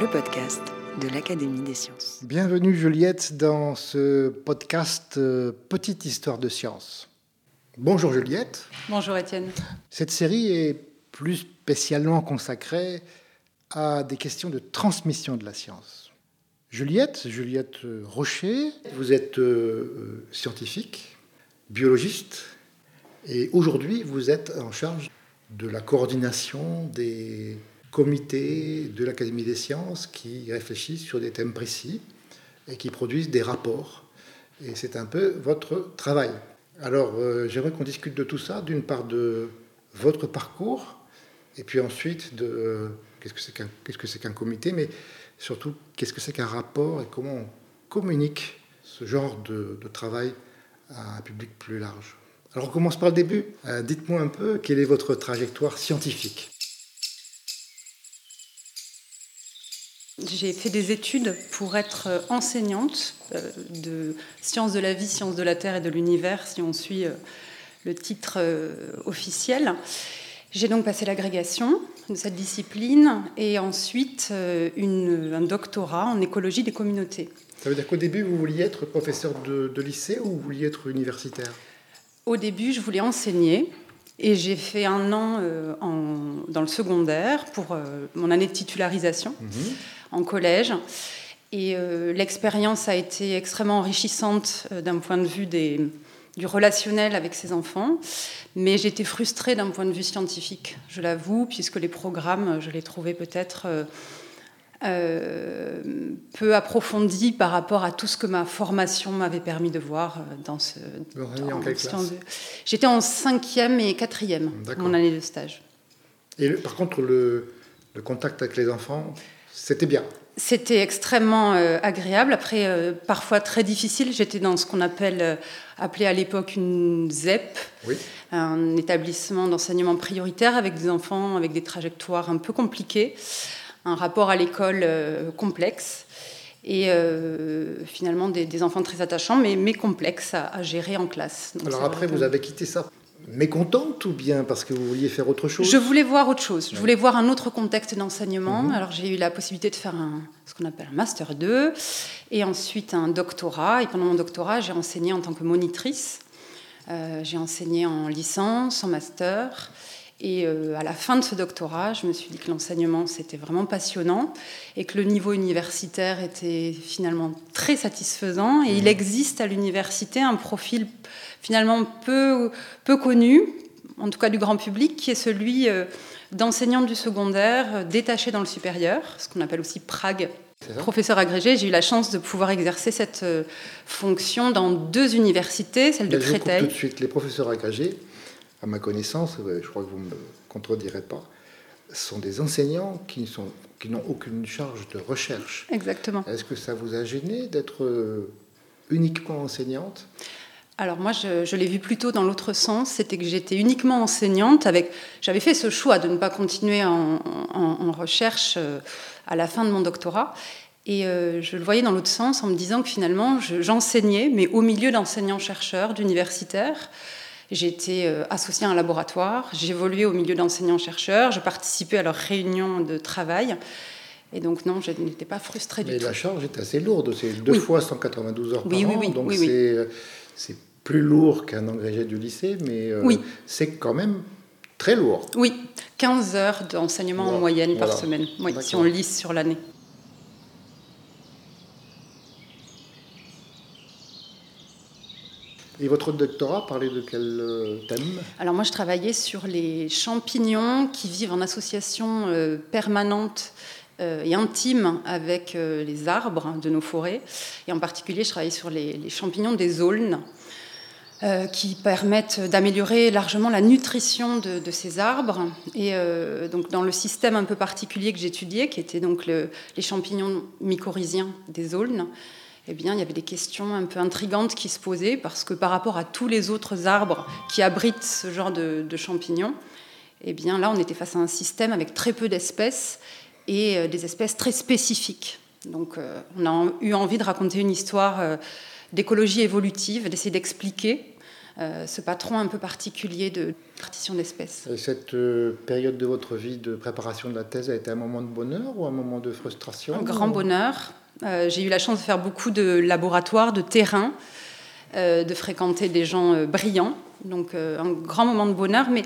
Le podcast de l'Académie des sciences. Bienvenue Juliette dans ce podcast euh, Petite histoire de science. Bonjour Juliette. Bonjour Étienne. Cette série est plus spécialement consacrée à des questions de transmission de la science. Juliette, Juliette Rocher, vous êtes euh, euh, scientifique, biologiste, et aujourd'hui vous êtes en charge de la coordination des comités de l'Académie des sciences qui réfléchissent sur des thèmes précis et qui produisent des rapports. Et c'est un peu votre travail. Alors, euh, j'aimerais qu'on discute de tout ça, d'une part de votre parcours, et puis ensuite de euh, qu'est-ce que c'est qu'un qu'est-ce que c'est qu'un comité, mais surtout qu'est-ce que c'est qu'un rapport et comment on communique ce genre de, de travail à un public plus large? Alors, on commence par le début. Euh, Dites-moi un peu quelle est votre trajectoire scientifique. J'ai fait des études pour être euh, enseignante euh, de sciences de la vie, sciences de la terre et de l'univers, si on suit euh, le titre officiel. J'ai donc passé l'agrégation de cette discipline et ensuite une, un doctorat en écologie des communautés. Ça veut dire qu'au début, vous vouliez être professeur de, de lycée ou vous vouliez être universitaire? Au début, je voulais enseigner. Et j'ai fait un an en, dans le secondaire pour mon année de titularisation. Mhm. En collège. Et euh, l'expérience a été extrêmement enrichissante euh, d'un point de vue des, du relationnel avec ses enfants, mais j'étais frustrée d'un point de vue scientifique, je l'avoue, puisque les programmes, je les trouvais peut-être euh, peu approfondis par rapport à tout ce que ma formation m'avait permis de voir dans ce. J'étais en cinquième et quatrième, mon année de stage. Et le- par contre, le, le contact avec les enfants, c'était bien. C'était extrêmement euh, agréable. Après, euh, parfois très difficile. J'étais dans ce qu'on appelle, euh, appelait à l'époque une ZEP, Oui. un établissement d'enseignement prioritaire avec des enfants avec des trajectoires un peu compliquées, un rapport à l'école euh, complexe et finalement des, des enfants très attachants, mais, mais complexes à, à gérer en classe. Donc, Alors après, vous avez quitté ça mécontente ou bien parce que vous vouliez faire autre chose Je voulais voir autre chose. Je voulais voir un autre contexte d'enseignement. Mhm. Alors j'ai eu la possibilité de faire un, ce qu'on appelle un master 2 et ensuite un doctorat. Et pendant mon doctorat, j'ai enseigné en tant que monitrice. Euh, j'ai enseigné en licence, en master. Et euh, à la fin de ce doctorat, je me suis dit que l'enseignement, c'était vraiment passionnant et que le niveau universitaire était finalement très satisfaisant. Et il existe à l'université un profil finalement peu, peu connu, en tout cas du grand public, qui est celui euh, d'enseignant du secondaire euh, détaché dans le supérieur, ce qu'on appelle aussi Prague. Professeur agrégé, j'ai eu la chance de pouvoir exercer cette euh, fonction dans deux universités, celle de Mais je coupe tout Créteil. de suite. Les professeurs agrégés, à ma connaissance, ouais, je crois que vous ne me contredirez pas, sont des enseignants qui sont- qui n'ont aucune charge de recherche. Exactement. Est-ce que ça vous a gêné d'être euh, uniquement enseignante? Alors moi, je, je l'ai vu plutôt dans l'autre sens, c'était que j'étais uniquement enseignante. Avec, j'avais fait ce choix de ne pas continuer en, en- en recherche euh, à la fin de mon doctorat. Et euh, je le voyais dans l'autre sens en me disant que finalement, je- j'enseignais, mais au milieu d'enseignants-chercheurs, d'universitaires. J'étais euh, associée à un laboratoire, j'évoluais au milieu d'enseignants-chercheurs, je participais à leurs réunions de travail. Et donc non, je n'étais pas frustrée Mais du tout. la charge est assez lourde. C'est deux Oui. fois 192 heures par Oui, oui, an. oui, donc oui, oui. c'est euh, c'est plus lourd qu'un agrégé du lycée, mais euh, Oui. c'est quand même très lourd. Oui, 15 heures d'enseignement Voilà, en moyenne par semaine, oui, si on lisse sur l'année. Et votre doctorat parlait de quel euh, thème? Alors moi, je travaillais sur les champignons qui vivent en association euh, permanente euh, et intime avec les arbres de nos forêts. Et en particulier, je travaillais sur les, champignons des aulnes. qui permettent d'améliorer largement la nutrition de, ces arbres. Et donc dans le système un peu particulier que j'étudiais, qui était donc les champignons mycorhiziens des aulnes, eh bien, il y avait des questions un peu intrigantes qui se posaient, parce que par rapport à tous les autres arbres qui abritent ce genre de, champignons, eh bien, là, on était face à un système avec très peu d'espèces et euh, des espèces très spécifiques. Donc, on a eu envie de raconter une histoire d'écologie évolutive, d'essayer d'expliquer euh, ce patron un peu particulier de partition d'espèces. cette euh, période de votre vie de préparation de la thèse a été un moment de bonheur ou un moment de frustration Un grand bonheur. Euh, j'ai eu la chance de faire beaucoup de laboratoires, de terrain, de fréquenter des gens brillants. Donc un grand moment de bonheur. Mais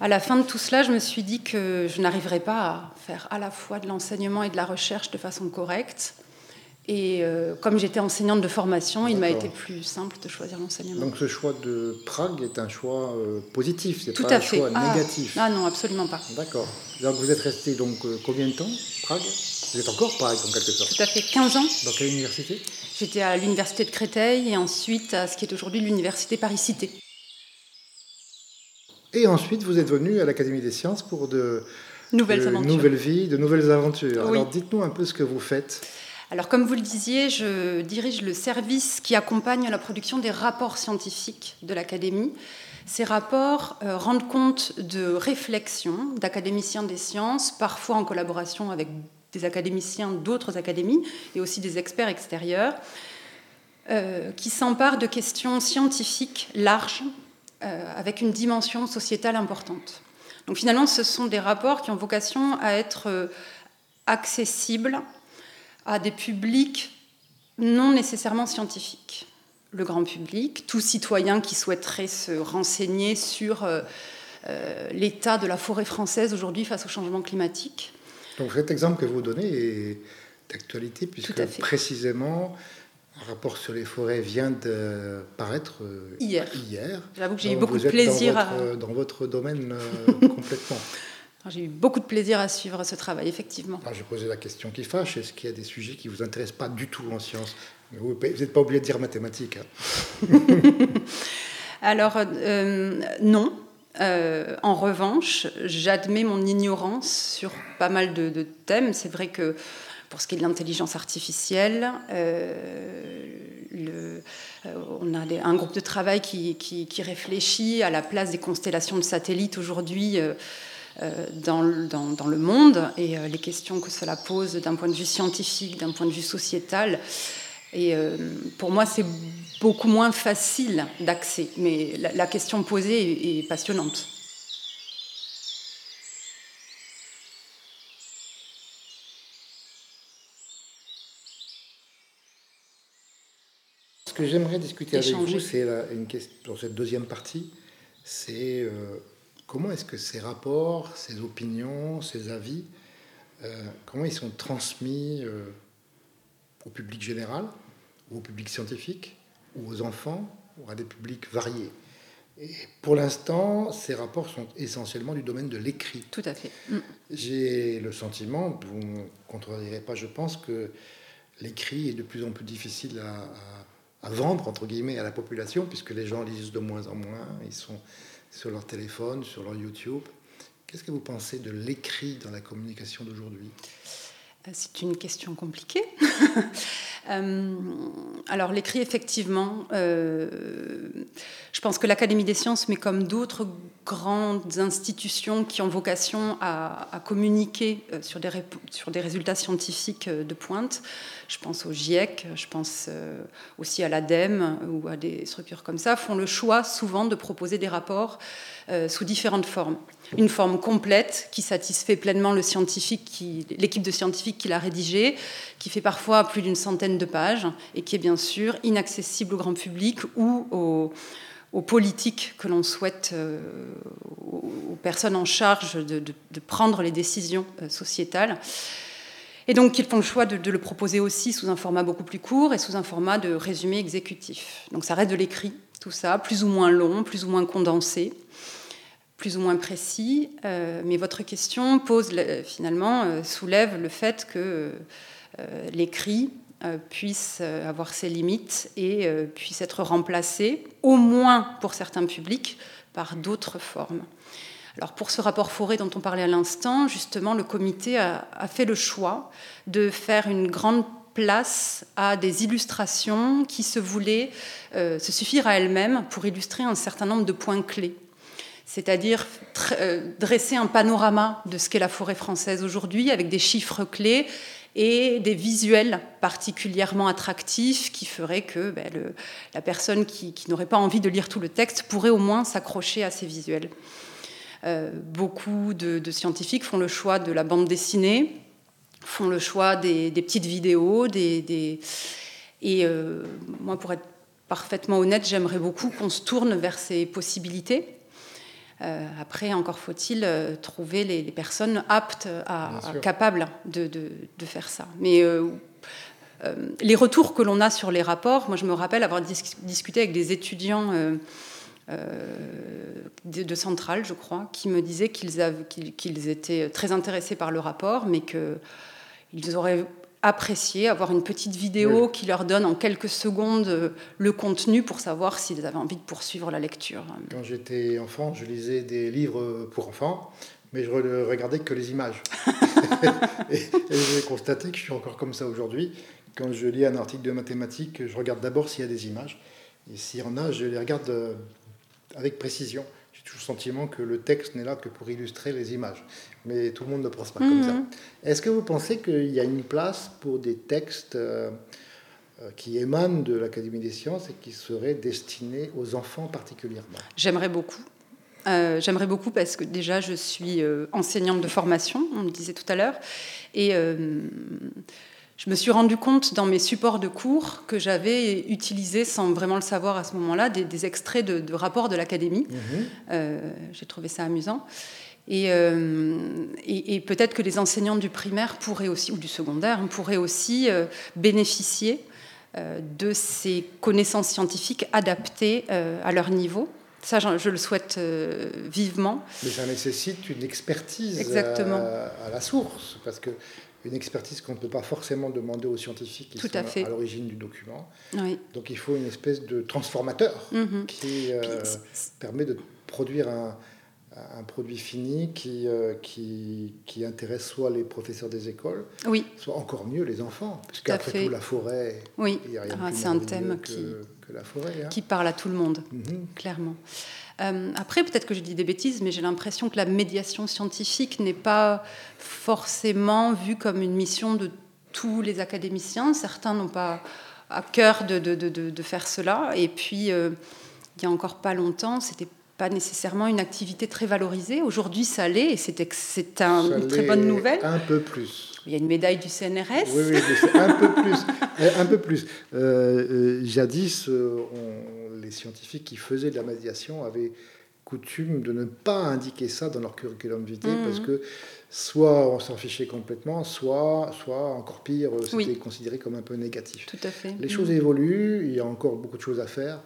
à la fin de tout cela, je me suis dit que je n'arriverais pas à faire à la fois de l'enseignement et de la recherche de façon correcte. Et euh, comme j'étais enseignante de formation, il m'a été plus simple de choisir l'enseignement. Donc ce choix de Prague est un choix euh, positif, c'est pas un choix ah, négatif. Ah non, absolument pas. D'accord. Donc vous êtes resté donc euh, combien de temps Prague? Vous êtes encore Prague en quelque sorte Tout à fait, 15 ans. Dans quelle université? J'étais à l'université de Créteil et ensuite à ce qui est aujourd'hui l'université Paris-Cité. Et ensuite vous êtes venu à l'Académie des sciences pour de nouvelles aventures. Nouvelles vies, de nouvelles aventures. Alors dites-nous un peu ce que vous faites. Alors, comme vous le disiez, je dirige le service qui accompagne la production des rapports scientifiques de l'Académie. Ces rapports euh, rendent compte de réflexions d'académiciens des sciences, parfois en collaboration avec des académiciens d'autres académies et aussi des experts extérieurs, euh, qui s'emparent de questions scientifiques larges euh, avec une dimension sociétale importante. Donc finalement, ce sont des rapports qui ont vocation à être accessibles à des publics non nécessairement scientifiques. Le grand public, tout citoyen qui souhaiterait se renseigner sur euh, euh, l'état de la forêt française aujourd'hui face au changement climatique. Donc cet exemple que vous donnez est d'actualité puisque précisément un rapport sur les forêts vient de paraître euh, hier. hier. J'avoue que j'ai eu beaucoup de plaisir dans votre, dans votre domaine complètement. J'ai eu beaucoup de plaisir à suivre ce travail, effectivement. je posais la question qui fâche. Est-ce qu'il y a des sujets qui ne vous intéressent pas du tout en sciences? Vous n'êtes pas obligé de dire mathématiques. Hein. Alors, euh, non. Euh, en revanche, j'admets mon ignorance sur pas mal de, thèmes. C'est vrai que pour ce qui est de l'intelligence artificielle, euh, le, on a un groupe de travail qui, qui, réfléchit à la place des constellations de satellites aujourd'hui euh, dans, le monde et euh, les questions que cela pose d'un point de vue scientifique, d'un point de vue sociétal. Et euh, pour moi, c'est beaucoup moins facile d'accès, mais la, question posée est, passionnante. Ce que j'aimerais discuter avec vous, c'est une question, dans cette deuxième partie, c'est comment est-ce que ces rapports, ces opinions, ces avis, euh, comment ils sont transmis euh, au public général, ou au public scientifique, ou aux enfants, ou à des publics variés? Et pour l'instant, ces rapports sont essentiellement du domaine de l'écrit. Tout à fait. Mm. J'ai le sentiment, vous ne contredirez pas, je pense, que l'écrit est de plus en plus difficile à, à, vendre, entre guillemets, à la population, puisque les gens lisent de moins en moins. Ils sont sur leur téléphone, sur leur YouTube. Qu'est-ce que vous pensez de l'écrit dans la communication d'aujourd'hui? Euh, C'est une question compliquée. Euh, alors l'écrit, effectivement, euh, je pense que l'Académie des sciences, mais comme d'autres grandes institutions qui ont vocation à, communiquer sur des, sur des résultats scientifiques de pointe, je pense au GIEC, je pense aussi à l'ADEME ou à des structures comme ça, font le choix souvent de proposer des rapports sous différentes formes une forme complète qui satisfait pleinement le scientifique, l'équipe de scientifiques qui l'a rédigé, qui fait parfois plus d'une centaine de pages et qui est bien sûr inaccessible au grand public ou aux, politiques que l'on souhaite, euh, aux personnes en charge de, prendre les décisions euh, sociétales. Et donc, ils font le choix de, de, le proposer aussi sous un format beaucoup plus court et sous un format de résumé exécutif. Donc, ça reste de l'écrit, tout ça, plus ou moins long, plus ou moins condensé plus ou moins précis, euh, mais votre question pose finalement euh, soulève le fait que euh, l'écrit puisse avoir ses limites et puisse être remplacé, au moins pour certains publics, par d'autres formes. Pour ce rapport forêt dont on parlait à l'instant, justement, le comité a, fait le choix de faire une grande place à des illustrations qui se voulaient se suffire à elles-mêmes pour illustrer un certain nombre de points clés. C'est-à-dire euh, dresser un panorama de ce qu'est la forêt française aujourd'hui avec des chiffres clés et des visuels particulièrement attractifs qui feraient que ben, la personne qui n'aurait pas envie de lire tout le texte pourrait au moins s'accrocher à ces visuels. Euh, beaucoup de, scientifiques font le choix de la bande dessinée, font le choix des, petites vidéos, des, et euh, moi, pour être parfaitement honnête, j'aimerais beaucoup qu'on se tourne vers ces possibilités. Euh, après, encore faut-il trouver les, personnes aptes, à, capables de, faire ça. Mais les retours que l'on a sur les rapports, moi je me rappelle avoir discuté avec des étudiants euh, de, Centrale, je crois, qui me disaient qu'ils étaient très intéressés par le rapport, mais qu'ils auraient apprécié avoir une petite vidéo qui leur donne en quelques secondes euh, le contenu pour savoir s'ils avaient envie de poursuivre la lecture. Quand j'étais enfant, je lisais des livres pour enfants, mais je ne regardais que les images. et, et j'ai constaté que je suis encore comme ça aujourd'hui. Quand je lis un article de mathématiques, je regarde d'abord s'il y a des images. Et s'il y en a, je les regarde euh, avec précision. J'ai toujours le sentiment que le texte n'est là que pour illustrer les images. Mais tout le monde ne pense pas comme ça. Mhm. Est-ce que vous pensez qu'il y a une place pour des textes euh, euh, qui émanent de l'Académie des sciences et qui seraient destinés aux enfants particulièrement? J'aimerais beaucoup. Euh, j'aimerais beaucoup parce que déjà je suis enseignante de formation, on le disait tout à l'heure, et je me suis rendu compte dans mes supports de cours que j'avais utilisé, sans vraiment le savoir à ce moment-là, des, extraits de, rapports de l'académie. Mhm. Euh, j'ai trouvé ça amusant. Euh, et, et, peut-être que les enseignants du primaire pourraient aussi, ou du secondaire, hein, pourraient aussi euh, bénéficier de ces connaissances scientifiques adaptées à leur niveau. Ça, je, le souhaite vivement. Mais ça nécessite une expertise Exactement. à la source, parce que une expertise qu'on ne peut pas forcément demander aux scientifiques qui sont à, l'origine du document. Donc il faut une espèce de transformateur mhm. qui euh, permet de produire un, produit fini qui, euh, qui, qui, intéresse soit les professeurs des écoles, oui. soit encore mieux les enfants. Parce qu'après tout, la forêt, oui. ah, c'est un thème qui, que la forêt, hein. qui parle à tout le monde, mhm. clairement. Euh, après, peut-être que je dis des bêtises, mais j'ai l'impression que la médiation scientifique n'est pas forcément vue comme une mission de tous les académiciens. Certains n'ont pas à cœur de, de, de, faire cela. Et puis, euh, il y a encore pas longtemps, c'était pas nécessairement une activité très valorisée. Aujourd'hui, ça l'est, et c'est une très bonne nouvelle. Un peu plus. Il y a une médaille du CNRS. Oui, oui, mais un peu plus. un peu plus. Euh, jadis, on les scientifiques qui faisaient de la médiation avaient coutume de ne pas indiquer ça dans leur curriculum vitae mhm. parce que soit on s'en fichait complètement, soit, soit encore pire, c'était considéré comme un peu négatif. Tout à fait. Les choses mhm. évoluent, il y a encore beaucoup de choses à faire,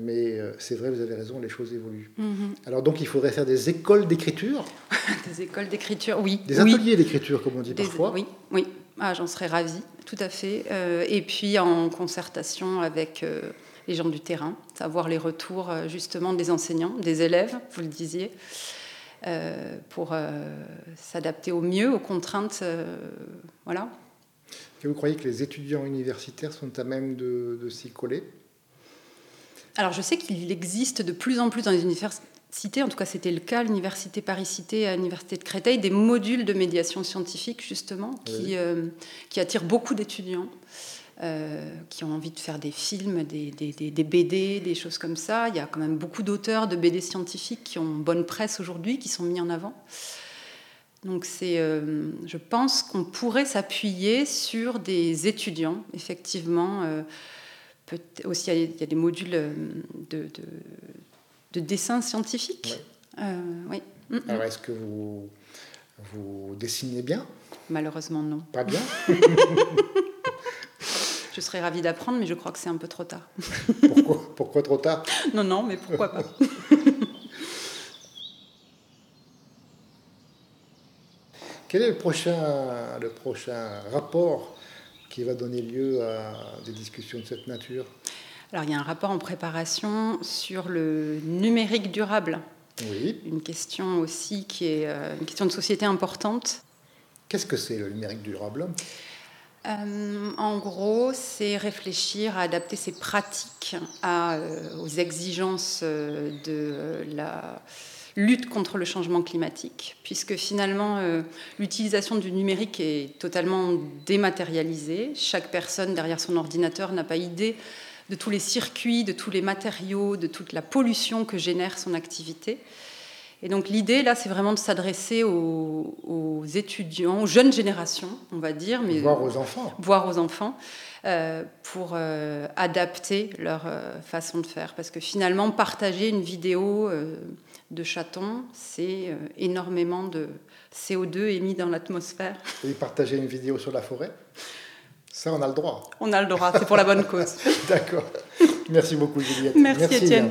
mais euh, c'est vrai, vous avez raison, les choses évoluent. Mhm. Alors donc il faudrait faire des écoles d'écriture. des écoles d'écriture, oui. Des ateliers d'écriture, comme on dit parfois. Oui, oui. Ah, j'en serais ravie, tout à fait. Euh, et puis en concertation avec... Euh, les gens du terrain, savoir les retours justement des enseignants, des élèves, vous le disiez, euh, pour s'adapter au mieux aux contraintes. voilà. Et vous croyez que les étudiants universitaires sont à même de, s'y coller? Alors je sais qu'il existe de plus en plus dans les universités, en tout cas c'était le cas l'université Paris-Cité, à l'université de Créteil, des modules de médiation scientifique justement qui, qui attirent beaucoup d'étudiants. Euh, qui ont envie de faire des films, des, des, BD, des choses comme ça. Il y a quand même beaucoup d'auteurs de BD scientifiques qui ont bonne presse aujourd'hui, qui sont mis en avant. Donc c'est, euh, je pense qu'on pourrait s'appuyer sur des étudiants, effectivement. Euh, peut aussi, il y, a, des modules de, de, dessin scientifique. oui. Mm, mm. Alors est-ce que vous, vous dessinez bien? Malheureusement non. Pas bien? Je serais ravie d'apprendre, mais je crois que c'est un peu trop tard. pourquoi, pourquoi trop tard? Non, non, mais pourquoi pas Quel est le prochain, le prochain rapport? Qui va donner lieu à des discussions de cette nature Alors il y a un rapport en préparation sur le numérique durable. Oui. Une question aussi qui est euh, une question de société importante. Qu'est-ce que c'est le numérique durable? Euh, en gros, c'est réfléchir à adapter ses pratiques à, euh, aux exigences de la lutte contre le changement climatique, puisque finalement l'utilisation du numérique est totalement dématérialisée. Chaque personne derrière son ordinateur n'a pas idée de tous les circuits, de tous les matériaux, de toute la pollution que génère son activité. Et donc l'idée, là, c'est vraiment de s'adresser aux, étudiants, aux jeunes générations, on va dire. Mais, voire aux enfants. Voire aux enfants, euh, pour euh, adapter leur euh, façon de faire. Parce que finalement, partager une vidéo de chaton, c'est énormément de CO2 émis dans l'atmosphère. Et partager une vidéo sur la forêt ça, on a le droit. On a le droit, c'est pour la bonne cause. D'accord. Merci beaucoup, Juliette. Merci, Étienne.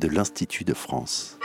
De l'Institut de France.